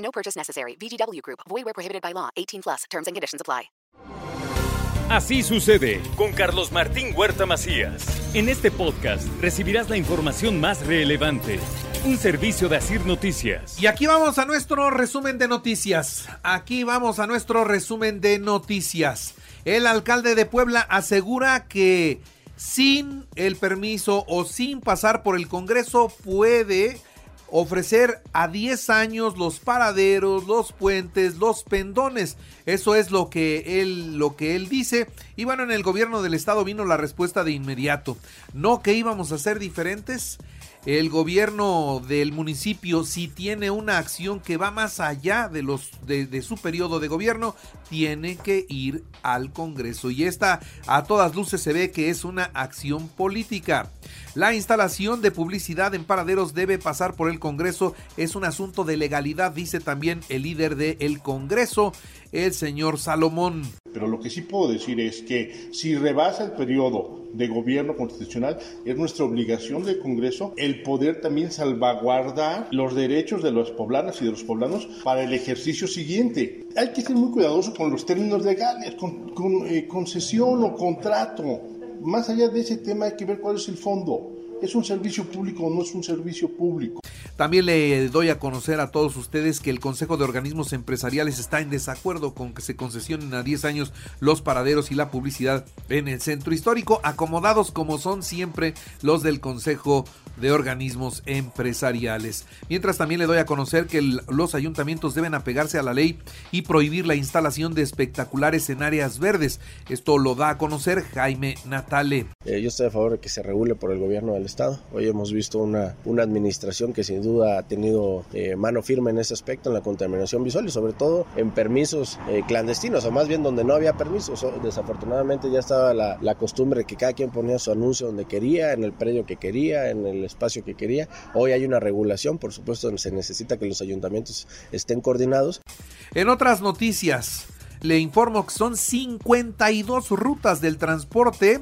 No purchase necessary. VGW Group. Void where prohibited by law. 18 plus. Terms and conditions apply. Así sucede con Carlos Martín Huerta Macías. En este podcast recibirás la información más relevante. Un servicio de Asir Noticias. Y aquí vamos a nuestro resumen de noticias. Aquí vamos a nuestro resumen de noticias. El alcalde de Puebla asegura que sin el permiso o sin pasar por el Congreso puede ofrecer a 10 años los paraderos, los puentes, los pendones. Eso es lo que él lo que él dice. Y bueno, en el gobierno del estado vino la respuesta de inmediato. No que íbamos a ser diferentes. El gobierno del municipio, si tiene una acción que va más allá de, los, de, de su periodo de gobierno, tiene que ir al Congreso. Y esta a todas luces se ve que es una acción política. La instalación de publicidad en paraderos debe pasar por el Congreso. Es un asunto de legalidad, dice también el líder del Congreso, el señor Salomón. Pero lo que sí puedo decir es que si rebasa el periodo de gobierno constitucional, es nuestra obligación del Congreso el poder también salvaguardar los derechos de los poblanas y de los poblanos para el ejercicio siguiente. Hay que ser muy cuidadoso con los términos legales, con, con eh, concesión o contrato. Más allá de ese tema hay que ver cuál es el fondo. ¿Es un servicio público o no es un servicio público? También le doy a conocer a todos ustedes que el Consejo de Organismos Empresariales está en desacuerdo con que se concesionen a 10 años los paraderos y la publicidad en el centro histórico, acomodados como son siempre los del Consejo de Organismos Empresariales. Mientras también le doy a conocer que el, los ayuntamientos deben apegarse a la ley y prohibir la instalación de espectaculares en áreas verdes. Esto lo da a conocer Jaime Natale. Eh, yo estoy a favor de que se regule por el gobierno del Estado. Hoy hemos visto una, una administración que sin duda ha tenido eh, mano firme en ese aspecto, en la contaminación visual y sobre todo en permisos eh, clandestinos, o más bien donde no había permisos. Desafortunadamente ya estaba la, la, costumbre que cada quien ponía su anuncio donde quería, en el predio que quería, en el espacio que quería. Hoy hay una regulación, por supuesto se necesita que los ayuntamientos estén coordinados. En otras noticias, le informo que son 52 rutas del transporte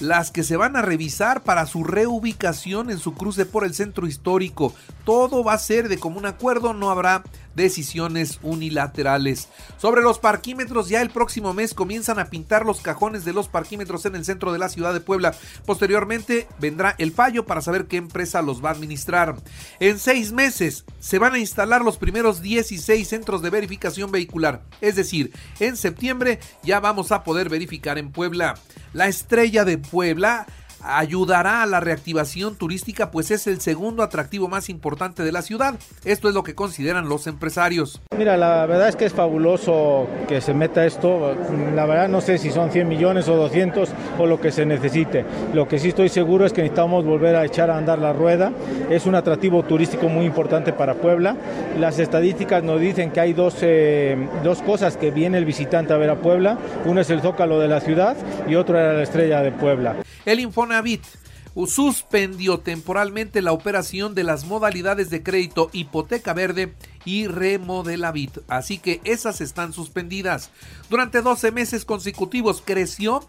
las que se van a revisar para su reubicación en su cruce por el centro histórico. Todo va a ser de común acuerdo, no habrá decisiones unilaterales. Sobre los parquímetros, ya el próximo mes comienzan a pintar los cajones de los parquímetros en el centro de la ciudad de Puebla. Posteriormente vendrá el fallo para saber qué empresa los va a administrar. En seis meses se van a instalar los primeros 16 centros de verificación vehicular. Es decir, en septiembre ya vamos a poder verificar en Puebla. La estrella de Puebla ayudará a la reactivación turística pues es el segundo atractivo más importante de la ciudad. Esto es lo que consideran los empresarios. Mira, la verdad es que es fabuloso que se meta esto. La verdad no sé si son 100 millones o 200 o lo que se necesite. Lo que sí estoy seguro es que necesitamos volver a echar a andar la rueda. Es un atractivo turístico muy importante para Puebla. Las estadísticas nos dicen que hay dos, eh, dos cosas que viene el visitante a ver a Puebla. Uno es el zócalo de la ciudad y otro era la estrella de Puebla. El Infonavit suspendió temporalmente la operación de las modalidades de crédito hipoteca verde y remodelavit, así que esas están suspendidas. Durante 12 meses consecutivos creció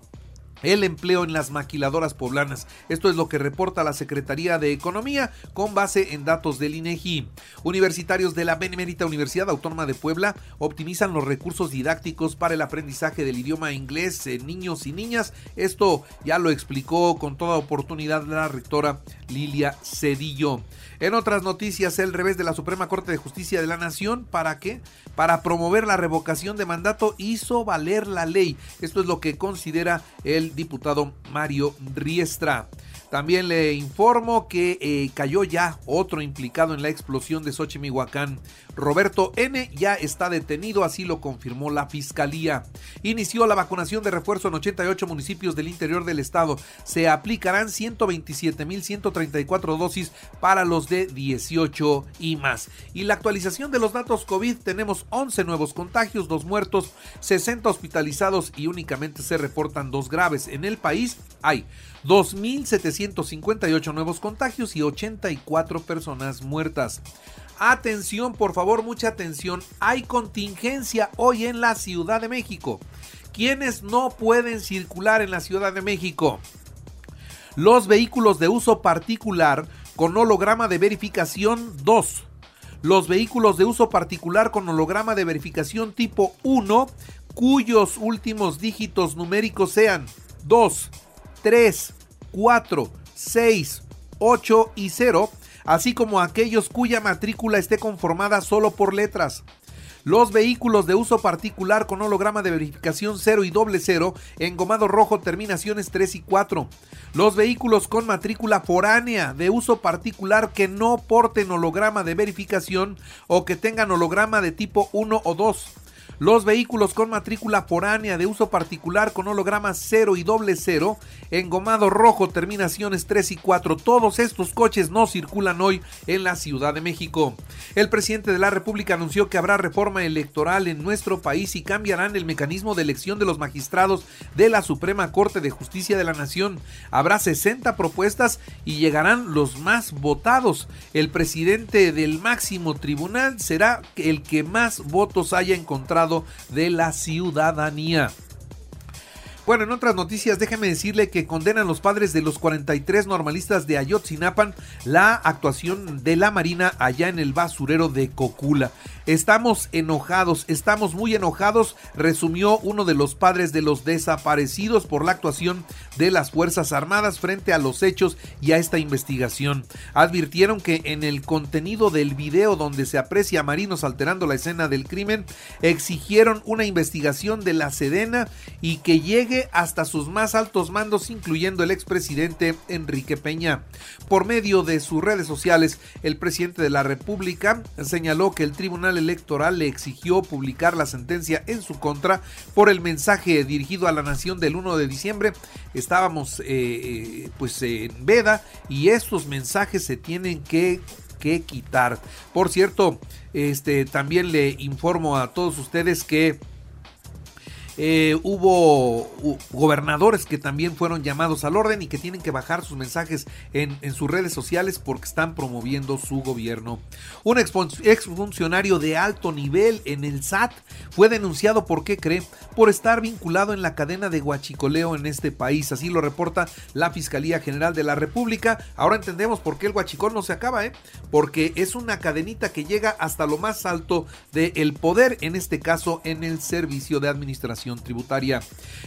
el empleo en las maquiladoras poblanas. Esto es lo que reporta la Secretaría de Economía con base en datos del INEGI. Universitarios de la Benemérita Universidad Autónoma de Puebla optimizan los recursos didácticos para el aprendizaje del idioma inglés en niños y niñas. Esto ya lo explicó con toda oportunidad la rectora Lilia Cedillo. En otras noticias, el revés de la Suprema Corte de Justicia de la Nación, ¿para qué? Para promover la revocación de mandato hizo valer la ley. Esto es lo que considera el diputado Mario Riestra. También le informo que eh, cayó ya otro implicado en la explosión de Xochimihuacán. Roberto N. ya está detenido, así lo confirmó la fiscalía. Inició la vacunación de refuerzo en 88 municipios del interior del estado. Se aplicarán 127.134 dosis para los de 18 y más. Y la actualización de los datos COVID, tenemos 11 nuevos contagios, dos muertos, 60 hospitalizados y únicamente se reportan dos graves. En el país hay 2.758 nuevos contagios y 84 personas muertas. Atención, por favor, mucha atención. Hay contingencia hoy en la Ciudad de México. ¿Quiénes no pueden circular en la Ciudad de México? Los vehículos de uso particular con holograma de verificación 2. Los vehículos de uso particular con holograma de verificación tipo 1 cuyos últimos dígitos numéricos sean 2, 3, 4, 6, 8 y 0 así como aquellos cuya matrícula esté conformada solo por letras. Los vehículos de uso particular con holograma de verificación 0 y doble 0, engomado rojo, terminaciones 3 y 4. Los vehículos con matrícula foránea de uso particular que no porten holograma de verificación o que tengan holograma de tipo 1 o 2 los vehículos con matrícula foránea de uso particular con holograma 0 y doble 0, engomado rojo, terminaciones 3 y 4. Todos estos coches no circulan hoy en la Ciudad de México. El presidente de la República anunció que habrá reforma electoral en nuestro país y cambiarán el mecanismo de elección de los magistrados de la Suprema Corte de Justicia de la Nación. Habrá 60 propuestas y llegarán los más votados. El presidente del máximo tribunal será el que más votos haya encontrado de la ciudadanía. Bueno, en otras noticias, déjeme decirle que condenan los padres de los 43 normalistas de Ayotzinapan la actuación de la Marina allá en el basurero de Cocula. Estamos enojados, estamos muy enojados, resumió uno de los padres de los desaparecidos por la actuación de las Fuerzas Armadas frente a los hechos y a esta investigación. Advirtieron que en el contenido del video donde se aprecia a marinos alterando la escena del crimen, exigieron una investigación de la Sedena y que llegue hasta sus más altos mandos, incluyendo el expresidente Enrique Peña. Por medio de sus redes sociales, el presidente de la República señaló que el Tribunal Electoral le exigió publicar la sentencia en su contra por el mensaje dirigido a la nación del 1 de diciembre. Estábamos eh, eh, pues en veda y estos mensajes se tienen que que quitar. Por cierto, este también le informo a todos ustedes que eh, hubo gobernadores que también fueron llamados al orden y que tienen que bajar sus mensajes en, sus redes sociales porque están promoviendo su gobierno. Un exfuncionario de alto nivel en el SAT fue denunciado por qué cree por estar vinculado en la cadena de guachicoleo en este país. Así lo reporta la Fiscalía General de la República. Ahora entendemos por qué el guachicol no se acaba, ¿eh? Porque es una cadenita que llega hasta lo más alto del poder, en este caso en el servicio de administración tributaria.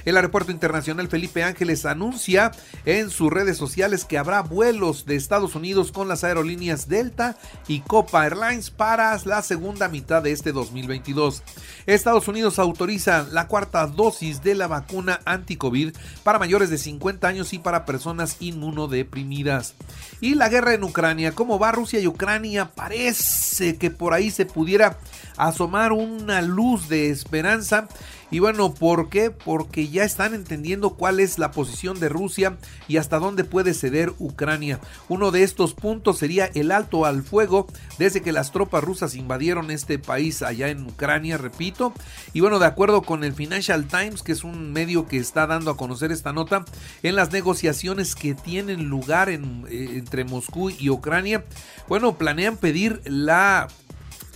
El Aeropuerto Internacional Felipe Ángeles anuncia en sus redes sociales que habrá vuelos de Estados Unidos con las aerolíneas Delta y Copa Airlines para la segunda mitad de este 2022. Estados Unidos autoriza la cuarta dosis de la vacuna anti-COVID para mayores de 50 años y para personas inmunodeprimidas. Y la guerra en Ucrania, ¿cómo va Rusia y Ucrania? Parece que por ahí se pudiera asomar una luz de esperanza y bueno, ¿por qué? Porque ya están entendiendo cuál es la posición de Rusia y hasta dónde puede ceder Ucrania. Uno de estos puntos sería el alto al fuego desde que las tropas rusas invadieron este país allá en Ucrania, repito. Y bueno, de acuerdo con el Financial Times, que es un medio que está dando a conocer esta nota, en las negociaciones que tienen lugar eh, entre Moscú y Ucrania, bueno, planean pedir la...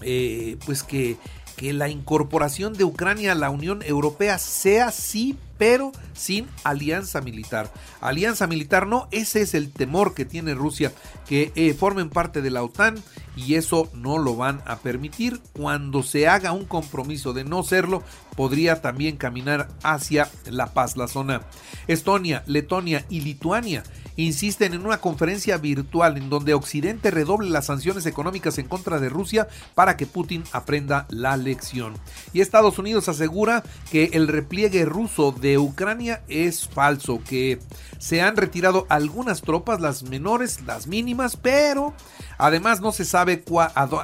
Eh, pues que que la incorporación de Ucrania a la Unión Europea sea sí, pero sin alianza militar. Alianza militar no, ese es el temor que tiene Rusia, que eh, formen parte de la OTAN y eso no lo van a permitir. Cuando se haga un compromiso de no serlo, podría también caminar hacia la paz la zona. Estonia, Letonia y Lituania insisten en una conferencia virtual en donde Occidente redoble las sanciones económicas en contra de Rusia para que Putin aprenda la lección. Y Estados Unidos asegura que el repliegue ruso de Ucrania es falso, que se han retirado algunas tropas, las menores, las mínimas, pero además no se sabe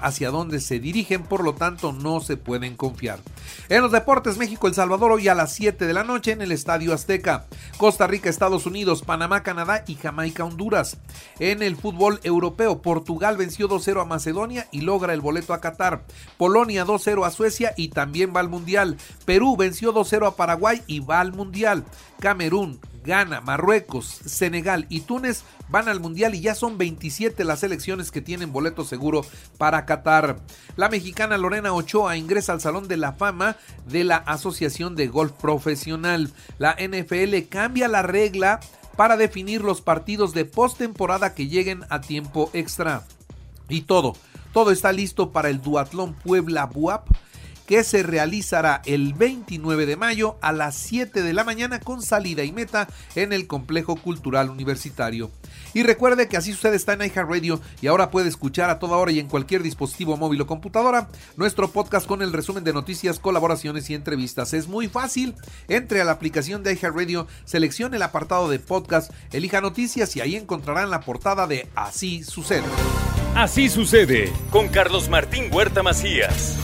hacia dónde se dirigen, por lo tanto no se pueden confiar. En los deportes, México-El Salvador hoy a las 7 de la noche en el Estadio Azteca. Costa Rica, Estados Unidos, Panamá, Canadá y Jamaica, Honduras. En el fútbol europeo, Portugal venció 2-0 a Macedonia y logra el boleto a Qatar. Polonia 2-0 a Suecia y también va al Mundial. Perú venció 2-0 a Paraguay y va al Mundial. Camerún, Ghana, Marruecos, Senegal y Túnez van al Mundial y ya son 27 las selecciones que tienen boleto seguro para Qatar. La mexicana Lorena Ochoa ingresa al Salón de la Fama de la Asociación de Golf Profesional. La NFL cambia la regla para definir los partidos de postemporada que lleguen a tiempo extra. Y todo, todo está listo para el Duatlón Puebla Buap que se realizará el 29 de mayo a las 7 de la mañana con salida y meta en el Complejo Cultural Universitario. Y recuerde que así sucede está en iHeartRadio y ahora puede escuchar a toda hora y en cualquier dispositivo móvil o computadora nuestro podcast con el resumen de noticias, colaboraciones y entrevistas. Es muy fácil. Entre a la aplicación de iHeartRadio, seleccione el apartado de podcast, elija noticias y ahí encontrarán la portada de Así sucede. Así sucede con Carlos Martín Huerta Macías.